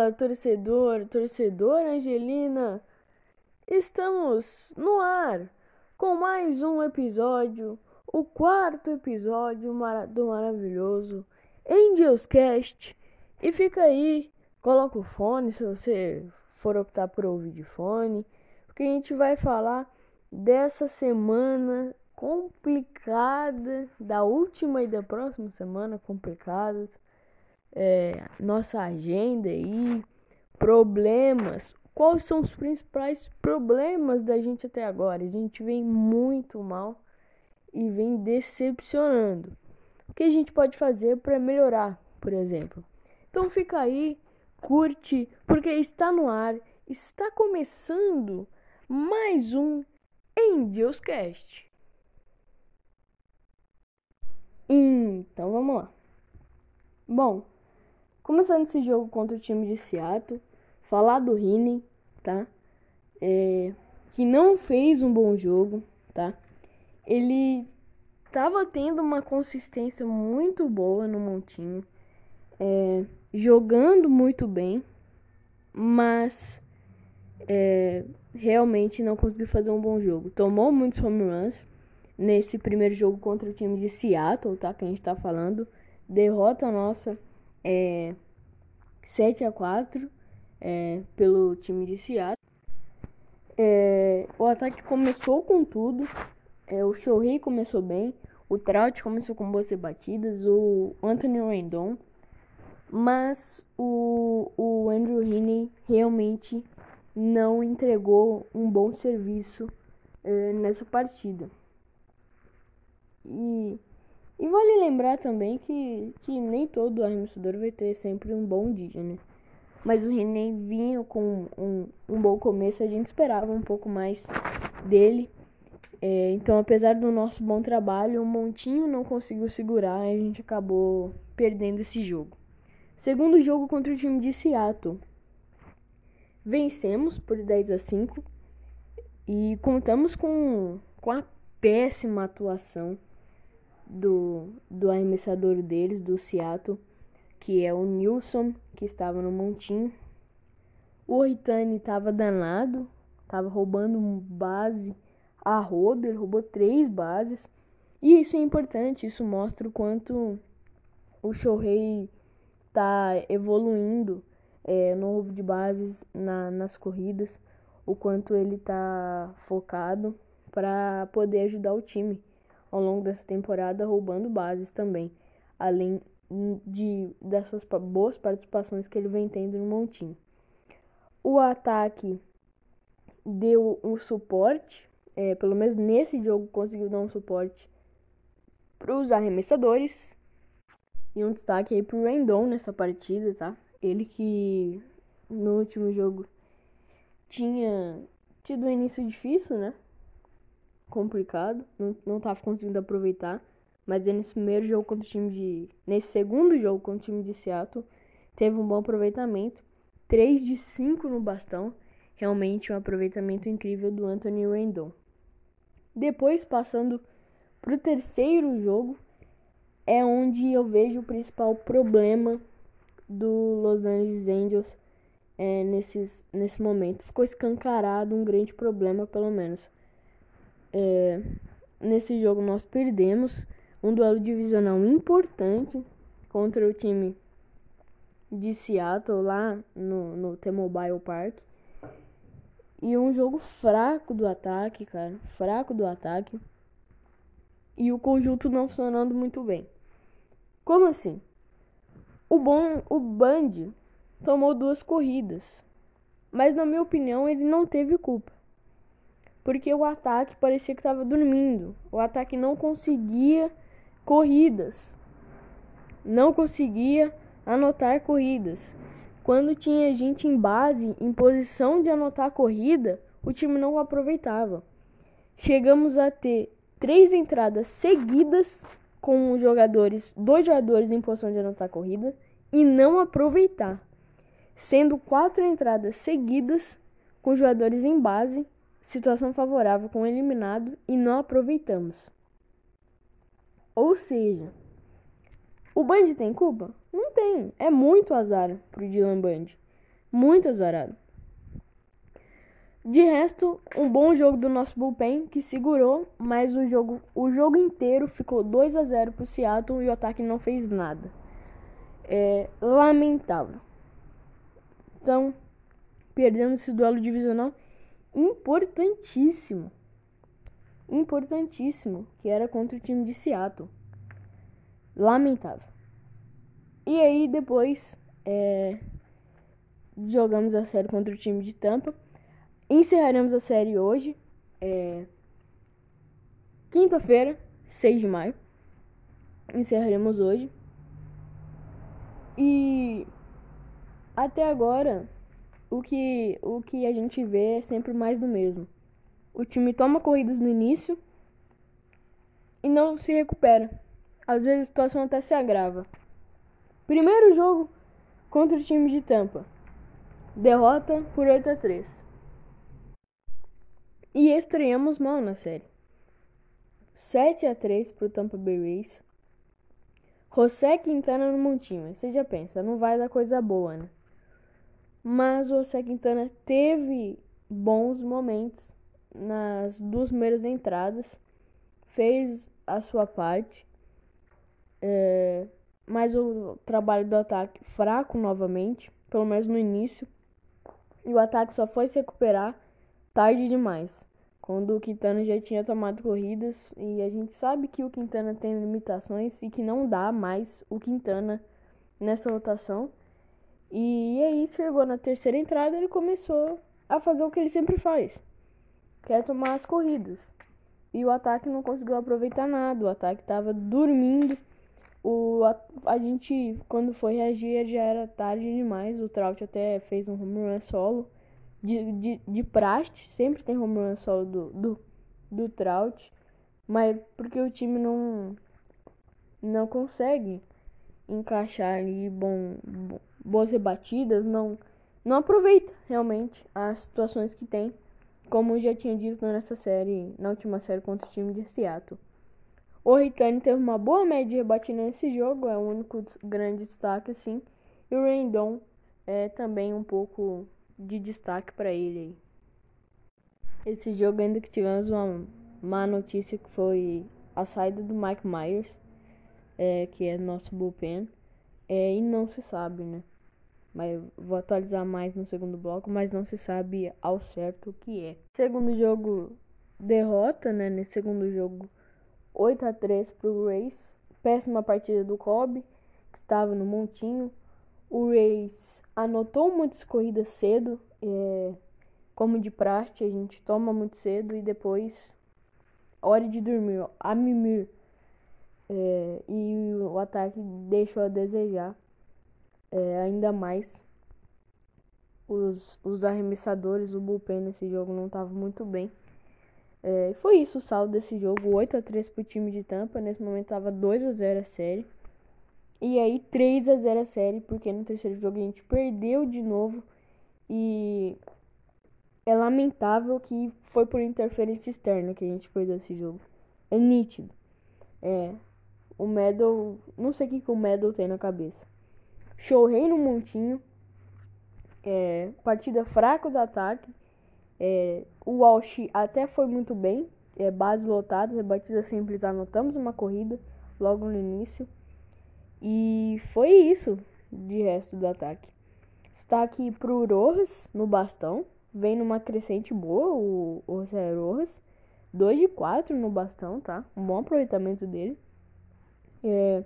Fala, torcedor, torcedora Angelina. Estamos no ar com mais um episódio, o quarto episódio do maravilhoso Angelscast. E fica aí, coloca o fone se você for optar por ouvir de fone, porque a gente vai falar dessa semana complicada, da última e da próxima semana complicadas é, nossa agenda aí, problemas. Quais são os principais problemas da gente até agora? A gente vem muito mal e vem decepcionando. O que a gente pode fazer para melhorar, por exemplo? Então fica aí, curte, porque está no ar, está começando mais um Angelscast. Então vamos lá. Bom, Começando esse jogo contra o time de Seattle, falar do Rini, tá? É, que não fez um bom jogo, tá? Ele tava tendo uma consistência muito boa no montinho, é, jogando muito bem, mas é, realmente não conseguiu fazer um bom jogo. Tomou muitos home runs nesse primeiro jogo contra o time de Seattle, tá? Que a gente tá falando. Derrota nossa é, 7 a 4 é, pelo time de Seattle. É, o ataque começou com tudo. É, o Shohei começou bem. O Trout começou com boas batidas. O Anthony Rendon. Mas o, o Andrew Heaney realmente não entregou um bom serviço é, nessa partida. E e vale lembrar também que, que nem todo arremessador vai ter sempre um bom dia, né? Mas o René vinha com um, um bom começo, a gente esperava um pouco mais dele. É, então, apesar do nosso bom trabalho, o Montinho não conseguiu segurar e a gente acabou perdendo esse jogo. Segundo jogo contra o time de Seattle. Vencemos por 10 a 5 e contamos com, com a péssima atuação do, do arremessador deles, do Seattle, que é o Nilson, que estava no montinho. O Oitani estava danado, estava roubando base a roda, ele roubou três bases. E isso é importante, isso mostra o quanto o Shohei está evoluindo é, no roubo de bases na, nas corridas, o quanto ele está focado para poder ajudar o time ao longo dessa temporada, roubando bases também, além de dessas boas participações que ele vem tendo no montinho. O ataque deu um suporte, é, pelo menos nesse jogo conseguiu dar um suporte para os arremessadores. E um destaque aí pro Rendon nessa partida, tá? Ele que no último jogo tinha tido um início difícil, né? Complicado, não, não tava conseguindo aproveitar. Mas nesse primeiro jogo contra o time de. Nesse segundo jogo contra o time de Seattle, teve um bom aproveitamento. 3 de 5 no bastão. Realmente um aproveitamento incrível do Anthony Rendon. Depois, passando para o terceiro jogo, é onde eu vejo o principal problema do Los Angeles Angels é, nesses, nesse momento. Ficou escancarado um grande problema, pelo menos. É, nesse jogo nós perdemos um duelo divisional importante contra o time de Seattle lá no, no T-Mobile Park. E um jogo fraco do ataque, cara. Fraco do ataque. E o conjunto não funcionando muito bem. Como assim? O bom, o Band tomou duas corridas. Mas na minha opinião ele não teve culpa porque o ataque parecia que estava dormindo. O ataque não conseguia corridas, não conseguia anotar corridas. Quando tinha gente em base, em posição de anotar corrida, o time não aproveitava. Chegamos a ter três entradas seguidas com jogadores, dois jogadores em posição de anotar corrida e não aproveitar, sendo quatro entradas seguidas com jogadores em base situação favorável com o eliminado e não aproveitamos. Ou seja, o Band tem culpa? Não tem. É muito azar pro Dylan Band. Muito azarado. De resto, um bom jogo do nosso bullpen que segurou, mas o jogo, o jogo inteiro ficou 2 a 0 pro Seattle e o ataque não fez nada. É lamentável. Então, perdemos esse duelo divisional importantíssimo. Importantíssimo, que era contra o time de Seattle. Lamentável. E aí depois é, jogamos a série contra o time de Tampa. Encerraremos a série hoje. É... Quinta-feira, 6 de maio. Encerraremos hoje. E até agora, o que, o que a gente vê é sempre mais do mesmo. O time toma corridas no início e não se recupera. Às vezes a situação até se agrava. Primeiro jogo contra o time de Tampa. Derrota por 8 a 3. E estreamos mal na série. 7 a 3 pro Tampa Bay Rays. José Quintana no montinho. Você já pensa, não vai dar coisa boa, né? Mas o José Quintana teve bons momentos nas duas primeiras entradas. Fez a sua parte. É, mas o trabalho do ataque fraco novamente, pelo menos no início. E o ataque só foi se recuperar tarde demais, quando o Quintana já tinha tomado corridas e a gente sabe que o Quintana tem limitações e que não dá mais o Quintana nessa rotação. E aí chegou na terceira entrada ele começou a fazer o que ele sempre faz, que é tomar as corridas. E o ataque não conseguiu aproveitar nada, o ataque estava dormindo. O, a, a, gente, quando foi reagir, já era tarde demais. O Trout até fez um home run solo de, de, de praste, sempre tem home run solo do, do, do Trout, mas porque o time não, não consegue encaixar ali bom, bom, boas rebatidas, não, não aproveita realmente as situações que tem, como já tinha dito nessa série, na última série contra o time de Seattle. O Ritani teve uma boa média de rebatida nesse jogo, é o único grande destaque assim, e o Rendon é também um pouco de destaque para ele. Esse jogo ainda que tivemos uma má notícia que foi a saída do Mike Myers, é, que é nosso bullpen, é, e não se sabe, né? Mas vou atualizar mais no segundo bloco, mas não se sabe ao certo o que é. Segundo jogo, derrota, né? Nesse segundo jogo, 8 a 3 pro Rays. Péssima partida do Kobe, que estava no montinho. O Rays anotou muitas corridas cedo, é, como de praxe, a gente toma muito cedo e depois, hora de dormir, a mimir. É, e o ataque deixou a desejar é, ainda mais. Os, os arremessadores, o bullpen nesse jogo não estava muito bem. É, foi isso o saldo desse jogo, 8 a 3 pro time de Tampa. Nesse momento estava 2 a 0 a série. E aí 3 a 0 a série, porque no terceiro jogo a gente perdeu de novo. E é lamentável que foi por interferência externa que a gente perdeu esse jogo. É nítido. É. O Medal. Não sei o que, que o Medal tem na cabeça. Shohei no montinho. É, partida fraca do ataque. É, o Walsh até foi muito bem. É, base lotada, batida simples. Anotamos uma corrida logo no início. E foi isso de resto do ataque. Está aqui pro Rojas no bastão. Vem numa crescente boa o, o José Rojas. 2 de 4 no bastão, tá? Um bom aproveitamento dele. É,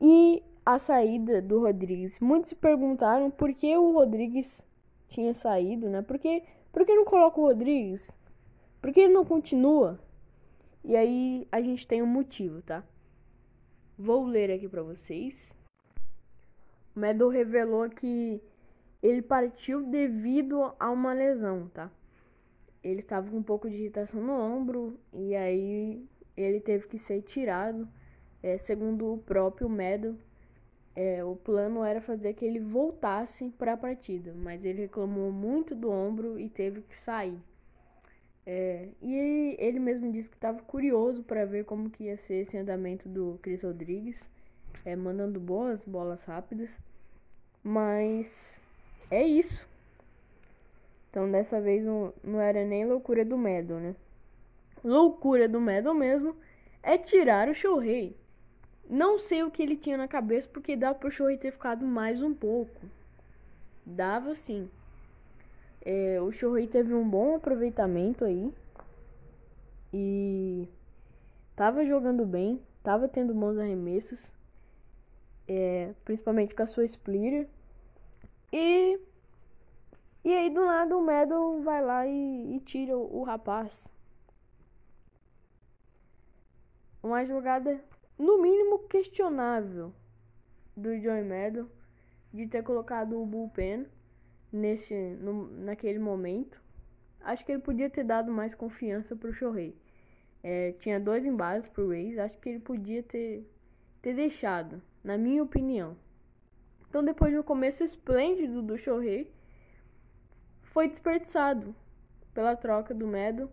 e a saída do Rodrigues. Muitos se perguntaram por que o Rodrigues tinha saído, né? Por que, por que não coloca o Rodrigues? Por que ele não continua? E aí a gente tem um motivo, tá? Vou ler aqui para vocês. O Medal revelou que ele partiu devido a uma lesão, tá? Ele estava com um pouco de irritação no ombro e aí ele teve que ser tirado. É, segundo o próprio Medal, é, o plano era fazer que ele voltasse para a partida, mas ele reclamou muito do ombro e teve que sair. É, e ele mesmo disse que estava curioso para ver como que ia ser esse andamento do Chris Rodrigues, é, mandando boas bolas rápidas, mas é isso. Então dessa vez não, não era nem loucura do Medon, né? Loucura do Medon mesmo é tirar o Shohei. Não sei o que ele tinha na cabeça, porque dava pro Shohei ter ficado mais um pouco. Dava sim. É, o Shohei teve um bom aproveitamento aí. E tava jogando bem, tava tendo bons arremessos. É, principalmente com a sua splitter. E e aí do nada o Medon vai lá e, e tira o, o rapaz. Uma jogada no mínimo questionável do Joey Meadow de ter colocado o bullpen nesse no, naquele momento. Acho que ele podia ter dado mais confiança pro Shohei. É, tinha dois embases pro Rays, acho que ele podia ter, ter deixado, na minha opinião. Então depois de um começo esplêndido do Shohei, foi desperdiçado pela troca do Meadow.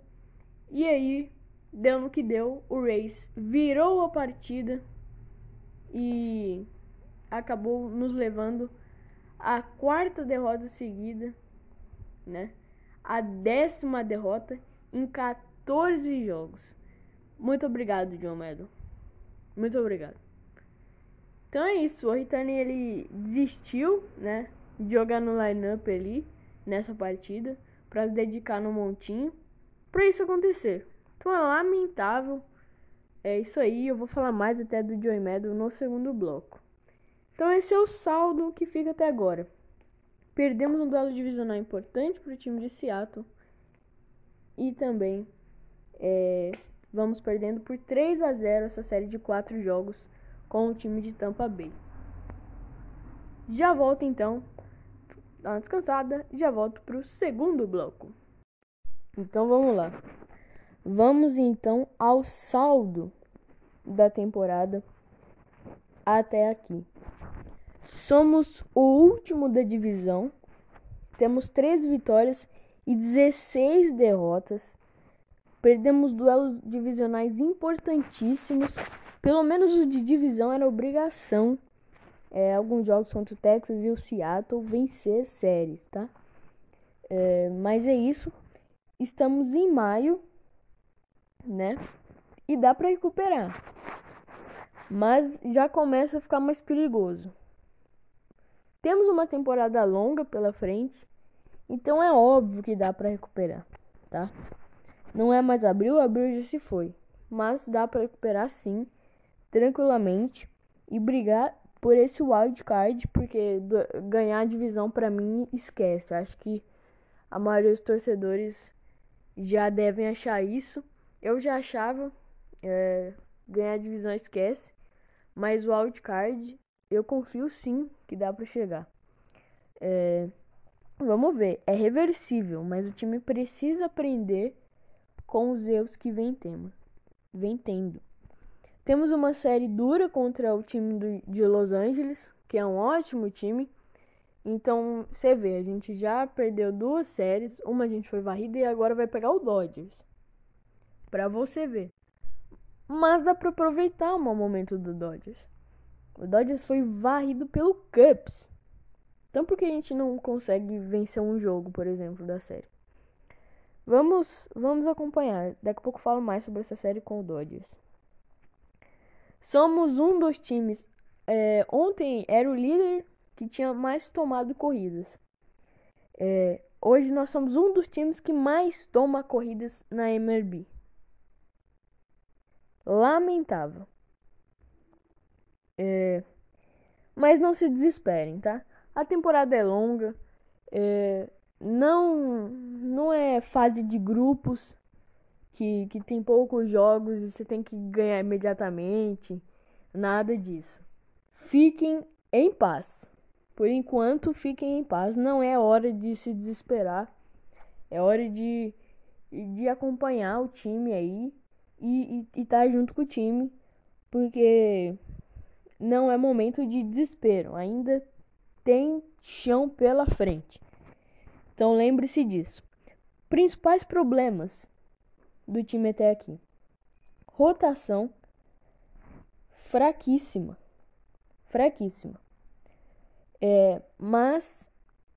E aí deu no que deu, o Race virou a partida e acabou nos levando à quarta derrota seguida, né? A décima derrota em 14 jogos. Muito obrigado, John Meadow. Muito obrigado. Então é isso, o Ritani ele desistiu, né, de jogar no lineup ali nessa partida para dedicar no montinho para isso acontecer. Então é lamentável. É isso aí, eu vou falar mais até do Joey Meadow no segundo bloco. Então esse é o saldo que fica até agora. Perdemos um duelo divisional importante para o time de Seattle. E também é, vamos perdendo por 3 a 0 essa série de 4 jogos com o time de Tampa Bay. Já volto então, dá uma descansada já volto para o segundo bloco. Então vamos lá. Vamos então ao saldo da temporada até aqui. Somos o último da divisão. Temos 13 vitórias e 16 derrotas. Perdemos duelos divisionais importantíssimos. Pelo menos o de divisão era obrigação. É, alguns jogos contra o Texas e o Seattle vencer séries, tá? É, mas é isso. Estamos em maio né? E dá para recuperar. Mas já começa a ficar mais perigoso. Temos uma temporada longa pela frente, então é óbvio que dá para recuperar, tá? Não é mais abril, abril já se foi, mas dá para recuperar sim, tranquilamente e brigar por esse wild card, porque ganhar a divisão para mim esquece. Acho que a maioria dos torcedores já devem achar isso. Eu já achava é, ganhar divisão esquece, mas o wildcard eu confio sim que dá para chegar. É, vamos ver, é reversível, mas o time precisa aprender com os erros que vem, tendo. vem tendo. Temos uma série dura contra o time do, de Los Angeles, que é um ótimo time. Então, você vê, a gente já perdeu duas séries, uma a gente foi varrida e agora vai pegar o Dodgers para você ver. Mas dá para aproveitar o mau momento do Dodgers. O Dodgers foi varrido pelo Cubs. Então por que a gente não consegue vencer um jogo, por exemplo, da série? Vamos, vamos acompanhar. Daqui a pouco falo mais sobre essa série com o Dodgers. Somos um dos times. É, ontem era o líder que tinha mais tomado corridas. É, hoje nós somos um dos times que mais toma corridas na MLB lamentável. É, mas não se desesperem, tá? A temporada é longa, é, não, não é fase de grupos que, que tem poucos jogos e você tem que ganhar imediatamente, nada disso. Fiquem em paz. Por enquanto, fiquem em paz. Não é hora de se desesperar. É hora de, de acompanhar o time aí e estar tá junto com o time, porque não é momento de desespero, ainda tem chão pela frente. Então lembre-se disso. Principais problemas do time até aqui: rotação fraquíssima, fraquíssima. É, mas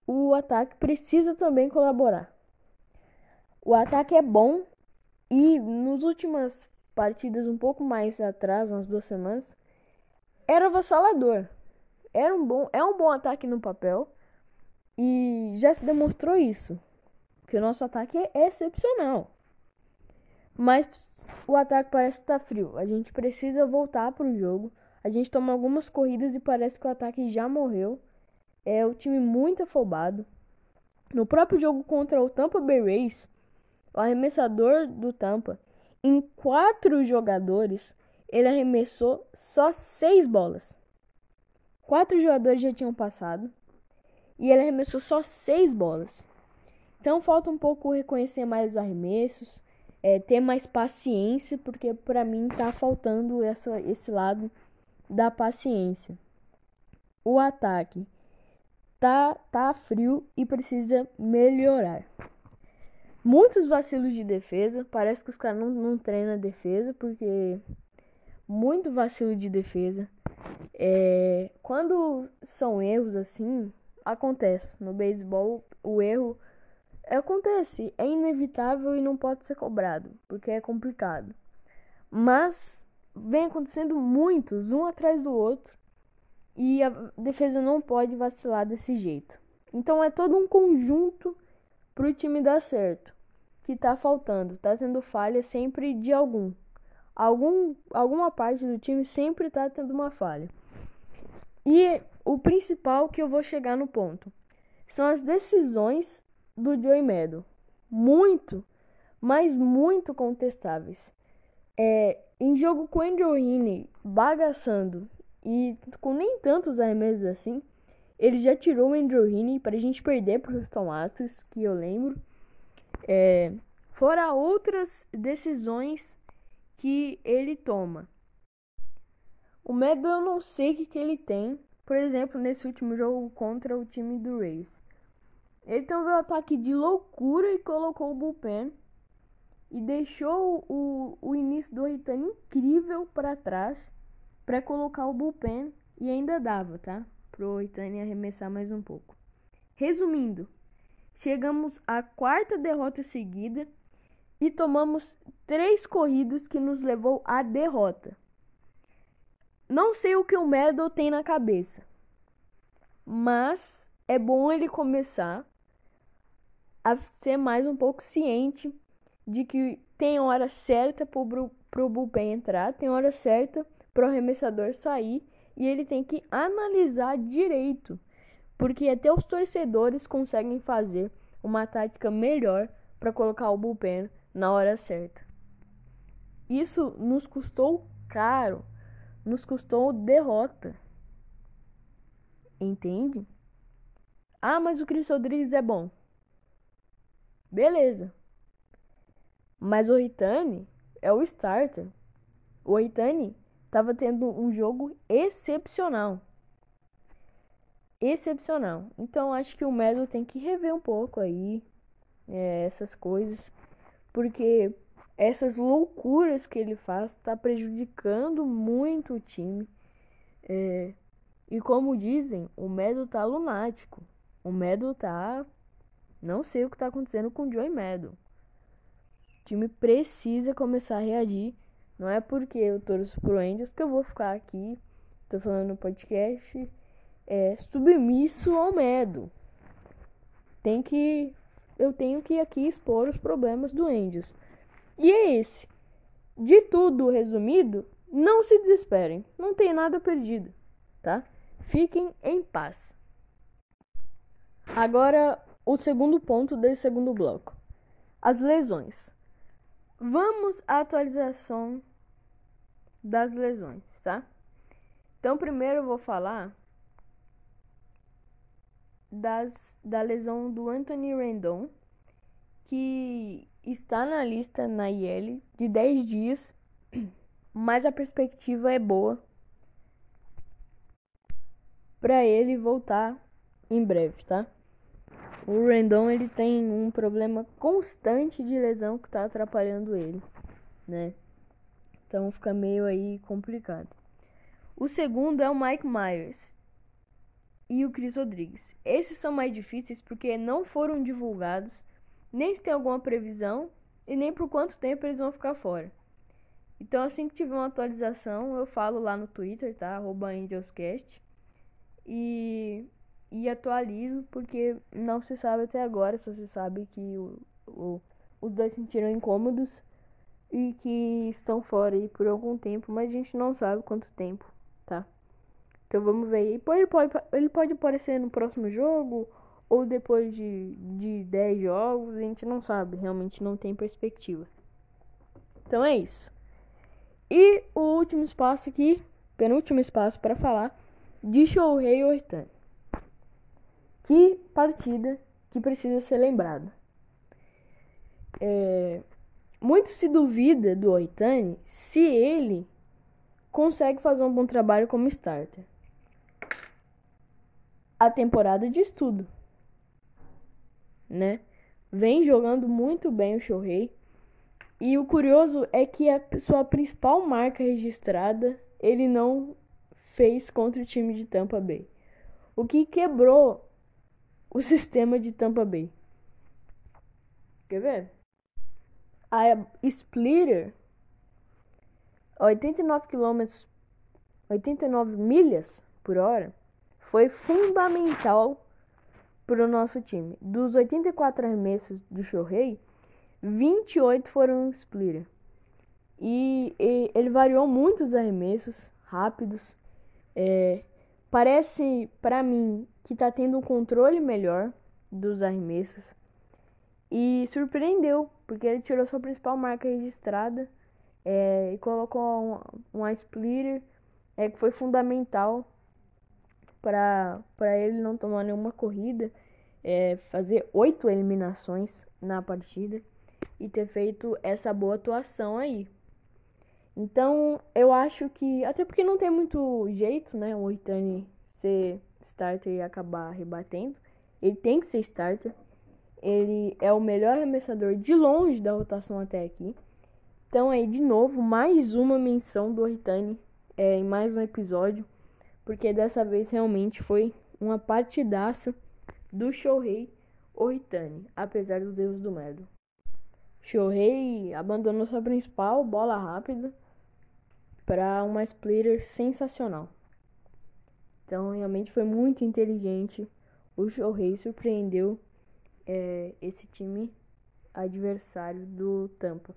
o ataque precisa também colaborar. O ataque é bom e nos últimas partidas um pouco mais atrás, umas duas semanas, era avassalador. Era um bom, é um bom ataque no papel e já se demonstrou isso, que o nosso ataque é excepcional. Mas o ataque parece estar tá frio. A gente precisa voltar para o jogo. A gente toma algumas corridas e parece que o ataque já morreu. É o time muito afobado. No próprio jogo contra o Tampa Bay Rays, o arremessador do Tampa, em quatro jogadores, ele arremessou só seis bolas. Quatro jogadores já tinham passado e ele arremessou só seis bolas. Então falta um pouco reconhecer mais os arremessos, é, ter mais paciência, porque para mim tá faltando essa, esse lado da paciência. O ataque tá, tá frio e precisa melhorar. Muitos vacilos de defesa, parece que os caras não, não treinam a defesa, porque muito vacilo de defesa. É, quando são erros assim, acontece. No beisebol, o erro acontece, é inevitável e não pode ser cobrado, porque é complicado. Mas vem acontecendo muitos, um atrás do outro, e a defesa não pode vacilar desse jeito. Então é todo um conjunto para o time dar certo, que tá faltando, tá tendo falha sempre de algum. Algum alguma parte do time sempre tá tendo uma falha. E o principal que eu vou chegar no ponto são as decisões do Joey Meadow. Muito, mas muito contestáveis. É, em jogo com Andrew Heaney bagaçando e com nem tantos arremessos assim, ele já tirou o Andrew Heaney para a gente perder para o Houston Astros, que eu lembro. É, fora outras decisões que ele toma. O Meadow eu não sei o que, que ele tem. Por exemplo, nesse último jogo contra o time do Rays. Ele teve um ataque de loucura e colocou o bullpen. E deixou o, o início do Ritano incrível para trás para colocar o bullpen. E ainda dava, tá? Pro Ritani arremessar mais um pouco. Resumindo, chegamos à quarta derrota seguida e tomamos três corridas que nos levou à derrota. Não sei o que o Meadow tem na cabeça, mas é bom ele começar a ser mais um pouco ciente de que tem hora certa para o bullpen entrar, tem hora certa para o arremessador sair e ele tem que analisar direito, porque até os torcedores conseguem fazer uma tática melhor para colocar o bullpen na hora certa. Isso nos custou caro, nos custou derrota. Entende? Ah, mas o Chris Rodrigues é bom. Beleza. Mas o Ritani é o starter. O Ritani estava tendo um jogo excepcional. Excepcional. Então acho que o Melo tem que rever um pouco aí é, essas coisas. Porque essas loucuras que ele faz está prejudicando muito o time. É, e como dizem, o Medo tá lunático. O Medo tá não sei o que está acontecendo com o Joey Meadow. O time precisa começar a reagir. Não é porque eu torço pro Angels que eu vou ficar aqui, tô falando no podcast, é, submisso ao medo. Tem que. Eu tenho que aqui expor os problemas do Angels. E é esse. De tudo resumido, não se desesperem. Não tem nada perdido, tá? Fiquem em paz. Agora o segundo ponto desse segundo bloco: as lesões. Vamos à atualização das lesões, tá? Então, primeiro eu vou falar das, da lesão do Anthony Rendon, que está na lista na IL de 10 dias, mas a perspectiva é boa para ele voltar em breve, tá? O Rendon ele tem um problema constante de lesão que tá atrapalhando ele, né? Então fica meio aí complicado. O segundo é o Mike Myers. e o Cris Rodrigues. Esses são mais difíceis porque não foram divulgados, nem se tem alguma previsão e nem por quanto tempo eles vão ficar fora. Então, assim que tiver uma atualização, eu falo lá no Twitter, tá? AngelsCast. E, e atualizo, porque não se sabe até agora, só se sabe que o, o, os dois sentiram incômodos e que estão fora aí por algum tempo, mas a gente não sabe quanto tempo, tá? Então vamos ver. E ele pode, ele pode aparecer no próximo jogo ou depois de, de 10 jogos, a gente não sabe, realmente não tem perspectiva. Então é isso. E o último espaço aqui, penúltimo espaço para falar de Shohei Ohtani. Que partida que precisa ser lembrada. É, muito se duvida do Ohtani se ele consegue fazer um bom trabalho como starter. A temporada de estudo, né? Vem jogando muito bem o Shohei e o curioso é que a sua principal marca registrada ele não fez contra o time de Tampa Bay. O que quebrou o sistema de Tampa Bay. Quer ver? A Splitter 89 km 89 milhas por hora foi fundamental para o nosso time. Dos 84 arremessos do Shohei, 28 foram splitter. E, e, ele variou muito os arremessos rápidos. É, parece para mim que tá tendo um controle melhor dos arremessos. E surpreendeu, porque ele tirou sua principal marca registrada é, e colocou uma, uma splitter é, que foi fundamental para ele não tomar nenhuma corrida, é, fazer oito eliminações na partida e ter feito essa boa atuação aí. Então, eu acho que. Até porque não tem muito jeito, né? O Oitani ser starter e acabar rebatendo. Ele tem que ser starter. Ele é o melhor arremessador de longe da rotação até aqui. Então, aí, de novo, mais uma menção do Oitani é, em mais um episódio. Porque dessa vez realmente foi uma partidaça do Shohei Oitani, apesar dos erros do Medo. Shohei abandonou sua principal bola rápida para uma splitter sensacional. Então realmente foi muito inteligente. O Shohei surpreendeu é, esse time adversário do Tampa.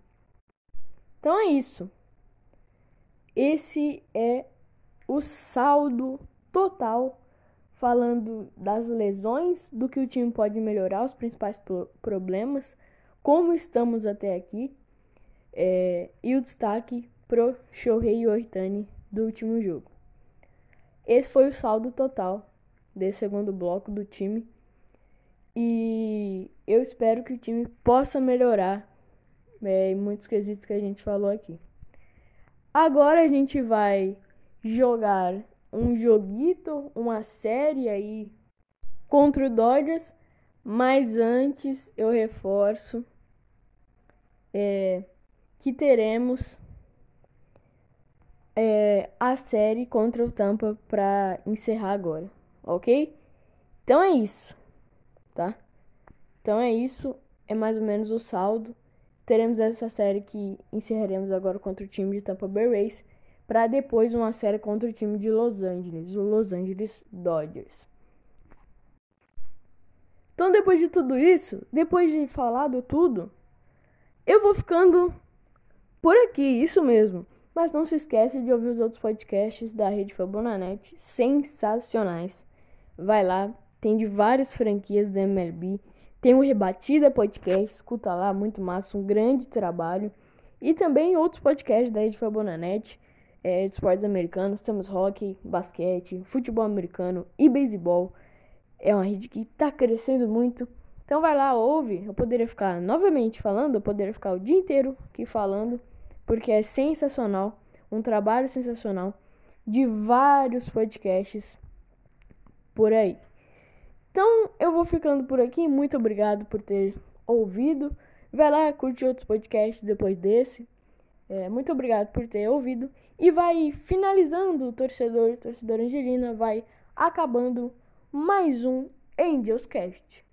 Então é isso. Esse é o saldo total falando das lesões, do que o time pode melhorar, os principais problemas como estamos até aqui é, e o destaque pro Shohei Ohtani do último jogo. Esse foi o saldo total desse segundo bloco do time e eu espero que o time possa melhorar é, em muitos quesitos que a gente falou aqui. Agora a gente vai jogar um joguito, uma série aí contra o Dodgers, mas antes eu reforço é, que teremos é, a série contra o Tampa para encerrar agora, ok? Então é isso, tá? Então é isso, é mais ou menos o saldo. Teremos essa série que encerraremos agora contra o time de Tampa Bay Rays, para depois uma série contra o time de Los Angeles, o Los Angeles Dodgers. Então depois de tudo isso, depois de falado tudo, eu vou ficando por aqui, isso mesmo. Mas não se esquece de ouvir os outros podcasts da Rede Fabonanet, sensacionais. Vai lá, tem de várias franquias da MLB. Tem o Rebatida Podcast, escuta lá, muito massa, um grande trabalho. E também outros podcasts da Rede Fabonanet, é, de esportes americanos. Temos hockey, basquete, futebol americano e beisebol. É uma rede que está crescendo muito. Então vai lá, ouve. Eu poderia ficar novamente falando, eu poderia ficar o dia inteiro aqui falando, porque é sensacional, um trabalho sensacional de vários podcasts por aí. Então eu vou ficando por aqui. Muito obrigado por ter ouvido. Vai lá, curte outros podcasts depois desse. É, muito obrigado por ter ouvido. E vai finalizando o torcedor, torcedor Angelina, vai acabando mais um Angels Cast.